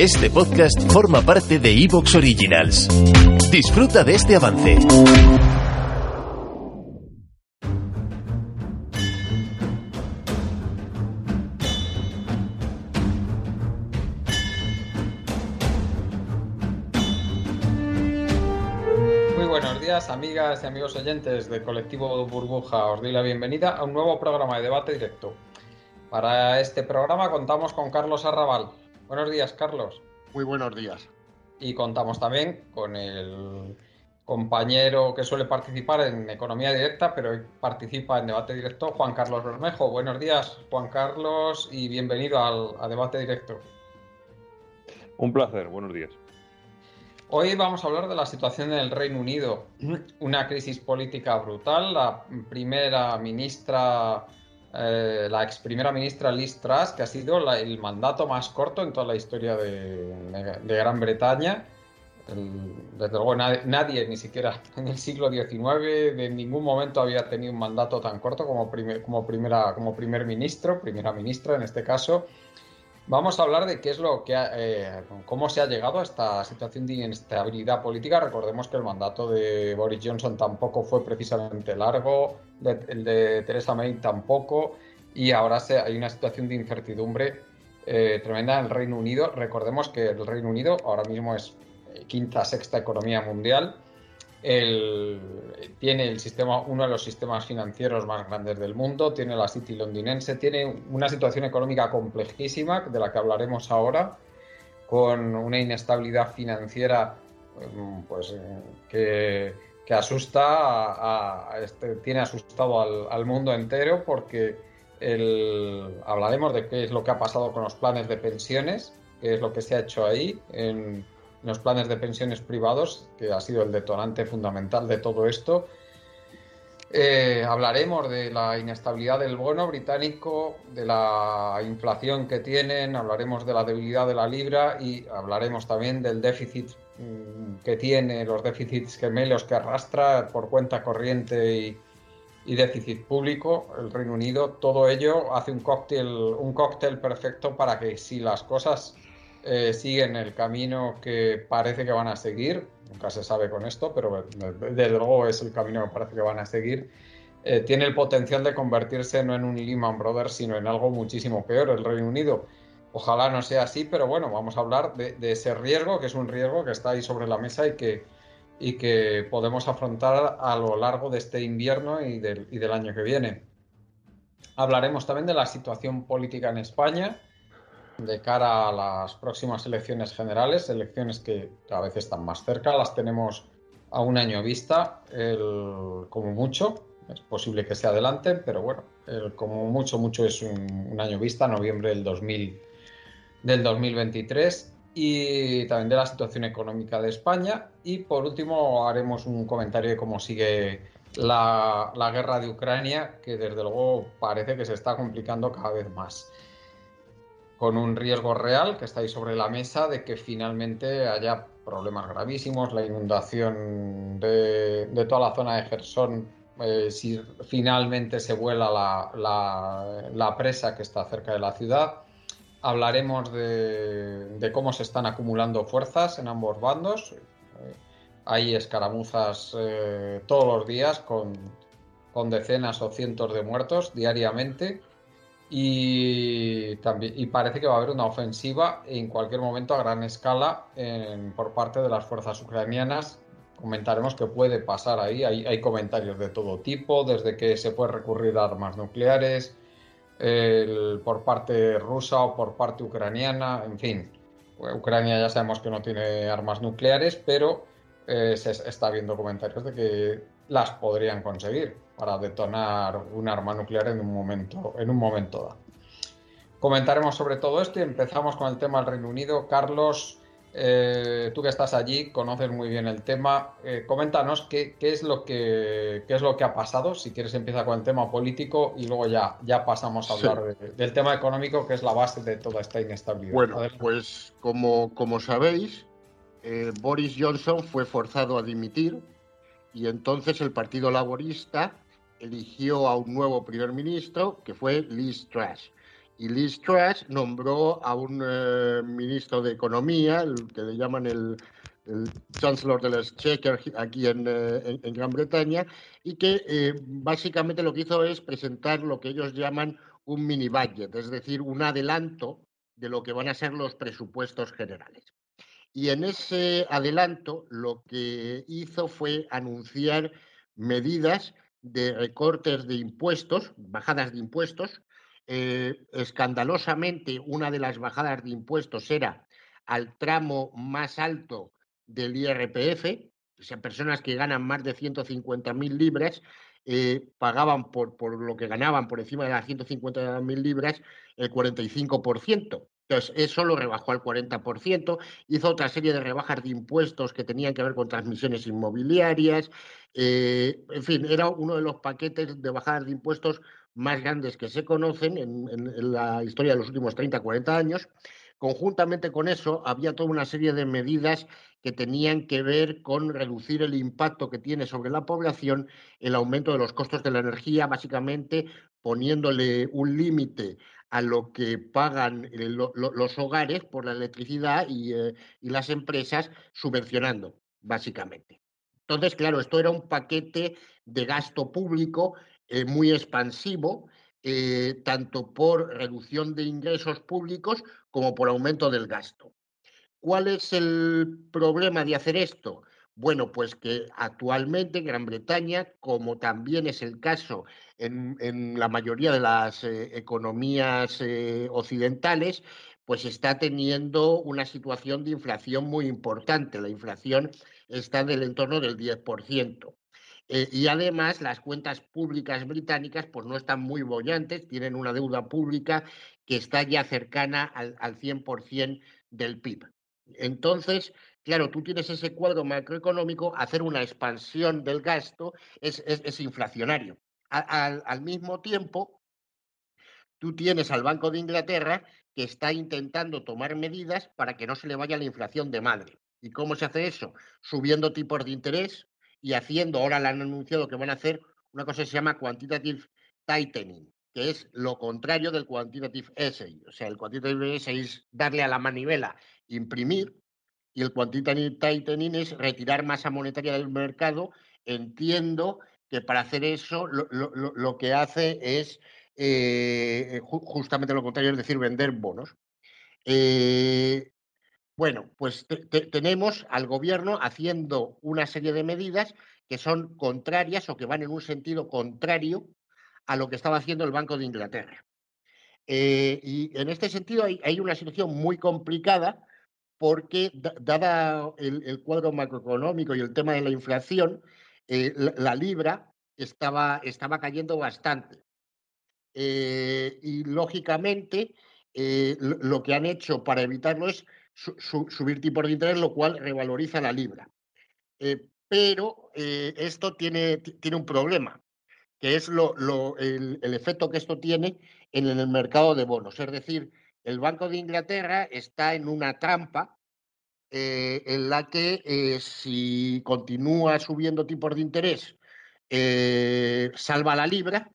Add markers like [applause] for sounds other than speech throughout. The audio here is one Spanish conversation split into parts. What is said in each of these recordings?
Este podcast forma parte de Evox Originals. Disfruta de este avance. Muy buenos días, amigas y amigos oyentes de Colectivo Burbuja. Os doy la bienvenida a un nuevo programa de debate directo. Para este programa contamos con Carlos Arrabal. Buenos días, Carlos. Muy buenos días. Y contamos también con el compañero que suele participar en Economía Directa, pero hoy participa en Debate Directo, Juan Carlos Bermejo. Buenos días, Juan Carlos, y bienvenido al, a Debate Directo. Un placer, buenos días. Hoy vamos a hablar de la situación en el Reino Unido. Una crisis política brutal. La primera ministra, eh, la ex primera ministra Liz Truss, que ha sido la, el mandato más corto en toda la historia de, de Gran Bretaña. El, desde luego nadie, nadie, ni siquiera [laughs] en el siglo XIX, de ningún momento había tenido un mandato tan corto como, como, primera, como primer ministro, primera ministra en este caso. Vamos a hablar de qué es lo que ha, eh, cómo se ha llegado a esta situación de inestabilidad política. Recordemos que el mandato de Boris Johnson tampoco fue precisamente largo, de, el de Theresa May tampoco, y ahora se, hay una situación de incertidumbre eh, tremenda en el Reino Unido. Recordemos que el Reino Unido ahora mismo es quinta, sexta economía mundial. El, tiene el sistema, uno de los sistemas financieros más grandes del mundo, tiene la City londinense, tiene una situación económica complejísima, de la que hablaremos ahora, con una inestabilidad financiera pues, que, que asusta, este, tiene asustado al, mundo entero porque hablaremos de qué es lo que ha pasado con los planes de pensiones, qué es lo que se ha hecho ahí en los planes de pensiones privados, que ha sido el detonante fundamental de todo esto. Eh, hablaremos de la inestabilidad del bono británico, de la inflación que tienen, hablaremos de la debilidad de la libra y hablaremos también del déficit mmm, que tiene, los déficits gemelos que arrastra por cuenta corriente y, y, déficit público el Reino Unido. Todo ello hace un cóctel, un cóctel perfecto para que si las cosas eh, siguen el camino que parece que van a seguir, nunca se sabe con esto, pero desde luego es el camino que parece que van a seguir, eh, tiene el potencial de convertirse no en un Lehman Brothers, sino en algo muchísimo peor, el Reino Unido. Ojalá no sea así, pero bueno, vamos a hablar de, de ese riesgo, que es un riesgo que está ahí sobre la mesa y que, y que podemos afrontar a lo largo de este invierno y del, y del año que viene. Hablaremos también de la situación política en España, de cara a las próximas elecciones generales, elecciones que cada vez están más cerca, las tenemos a un año vista, el, como mucho, es posible que se adelanten, pero bueno, el, como mucho, mucho es un, año vista, noviembre del, 2000, del 2023, y también de la situación económica de España, y por último haremos un comentario de cómo sigue la guerra de Ucrania, que desde luego parece que se está complicando cada vez más con un riesgo real que está ahí sobre la mesa de que finalmente haya problemas gravísimos, la inundación de, toda la zona de Gerson, eh, si finalmente se vuela la, presa que está cerca de la ciudad. Hablaremos de, de, cómo se están acumulando fuerzas en ambos bandos. Eh, hay escaramuzas eh, todos los días con decenas o cientos de muertos diariamente y, también, y parece que va a haber una ofensiva en cualquier momento a gran escala por parte de las fuerzas ucranianas. Comentaremos qué puede pasar ahí. Hay, comentarios de todo tipo, desde que se puede recurrir a armas nucleares por parte rusa o por parte ucraniana, en fin. Ucrania ya sabemos que no tiene armas nucleares, pero eh, se está viendo comentarios de que las podrían conseguir para detonar un arma nuclear en un momento, en un momento dado. comentaremos sobre todo esto y empezamos con el tema del Reino Unido. Carlos, eh, tú que estás allí, conoces muy bien el tema. Eh, coméntanos qué, es lo que, es lo que ha pasado. Si quieres, empieza con el tema político y luego ya, ya pasamos a hablar del tema económico, que es la base de toda esta inestabilidad. Bueno, pues como, como sabéis, eh, Boris Johnson fue forzado a dimitir y entonces el Partido Laborista eligió a un nuevo primer ministro que fue Liz Truss. Y Liz Truss nombró a un eh, ministro de Economía, el que le llaman el, Chancellor de los Exchequer aquí eh, en, en, Gran Bretaña, y que eh, básicamente lo que hizo es presentar lo que ellos llaman un mini budget, es decir, un adelanto de lo que van a ser los presupuestos generales. Y en ese adelanto lo que hizo fue anunciar medidas de recortes de impuestos, bajadas de impuestos, eh, escandalosamente, una de las bajadas de impuestos era al tramo más alto del IRPF, o sea, personas que ganan más de 150.000 libras eh, pagaban por, por, lo que ganaban por encima de las 150.000 libras el 45%. Entonces, eso lo rebajó al 40%, hizo otra serie de rebajas de impuestos que tenían que ver con transmisiones inmobiliarias, eh, en fin, era uno de los paquetes de bajadas de impuestos más grandes que se conocen en, la historia de los últimos 30, 40 años. Conjuntamente con eso, había toda una serie de medidas que tenían que ver con reducir el impacto que tiene sobre la población el aumento de los costos de la energía, básicamente poniéndole un límite a lo que pagan eh, los hogares por la electricidad eh, y las empresas subvencionando, básicamente. Entonces, claro, esto era un paquete de gasto público eh, muy expansivo, tanto por reducción de ingresos públicos como por aumento del gasto. ¿Cuál es el problema de hacer esto? Bueno, pues que actualmente Gran Bretaña, como también es el caso en, la mayoría de las eh, economías occidentales, pues está teniendo una situación de inflación muy importante. La inflación está del entorno del 10%. Eh, y además las cuentas públicas británicas pues no están muy bollantes, tienen una deuda pública que está ya cercana al, al 100% del PIB. Entonces, claro, tú tienes ese cuadro macroeconómico, hacer una expansión del gasto es, inflacionario. al mismo tiempo, tú tienes al Banco de Inglaterra que está intentando tomar medidas para que no se le vaya la inflación de madre. ¿Y cómo se hace eso? Subiendo tipos de interés, y haciendo, ahora le han anunciado que van a hacer una cosa que se llama quantitative tightening, que es lo contrario del quantitative easing. O sea, el quantitative easing es darle a la manivela, imprimir, y el quantitative tightening es retirar masa monetaria del mercado. Entiendo que para hacer eso lo, que hace es eh, justamente lo contrario, es decir, vender bonos. Eh, bueno, pues tenemos al gobierno haciendo una serie de medidas que son contrarias o que van en un sentido contrario a lo que estaba haciendo el Banco de Inglaterra. Eh, y en este sentido hay, una situación muy complicada porque, dada el, cuadro macroeconómico y el tema de la inflación, eh, la, libra estaba, estaba cayendo bastante. Eh, y lógicamente, lo que han hecho para evitarlo es subir tipos de interés, lo cual revaloriza la libra. Eh, pero eh, esto tiene, tiene un problema, que es lo, el, efecto que esto tiene en, el mercado de bonos. Es decir, el Banco de Inglaterra está en una trampa eh, en la que si continúa subiendo tipos de interés, salva la libra,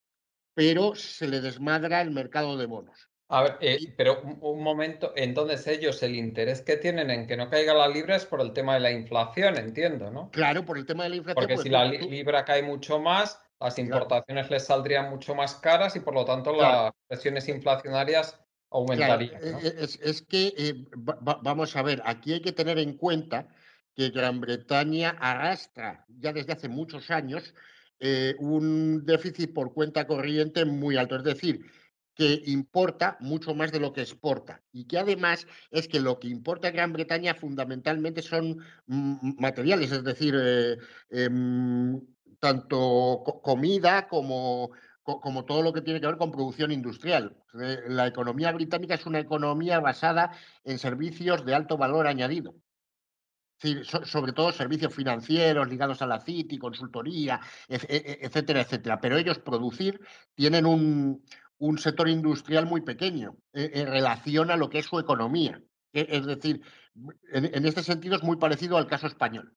pero se le desmadra el mercado de bonos. A ver, eh, pero un, momento, entonces ellos el interés que tienen en que no caiga la libra es por el tema de la inflación, entiendo, ¿no? Claro, por el tema de la inflación. Porque pues si la libra cae mucho más, las importaciones les saldrían mucho más caras y por lo tanto las presiones inflacionarias aumentarían. E, e, es, que, eh, vamos a ver, aquí hay que tener en cuenta que Gran Bretaña arrastra ya desde hace muchos años eh, un déficit por cuenta corriente muy alto. Es decir, que importa mucho más de lo que exporta y que además es que lo que importa Gran Bretaña fundamentalmente son materiales, es decir, eh, em, tanto comida como, como todo lo que tiene que ver con producción industrial. La economía británica es una economía basada en servicios de alto valor añadido. sobre todo servicios financieros ligados a la City, consultoría, e, e, etcétera, etcétera. Pero ellos producir tienen un, sector industrial muy pequeño eh, en relación a lo que es su economía. E, es decir, en, este sentido es muy parecido al caso español.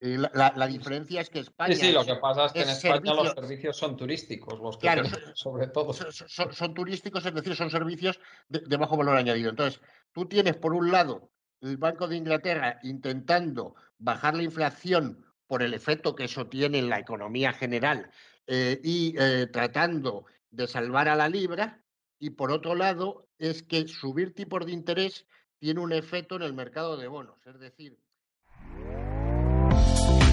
Eh, la, diferencia es que España. Sí, sí, lo que pasa es que en España los servicios son turísticos, los que claro, [laughs] sobre todo. Son, turísticos, es decir, son servicios de, bajo valor añadido. Entonces, tú tienes por un lado el Banco de Inglaterra intentando bajar la inflación por el efecto que eso tiene en la economía general eh, y eh, tratando de salvar a la libra, y por otro lado es que subir tipos de interés tiene un efecto en el mercado de bonos, es decir,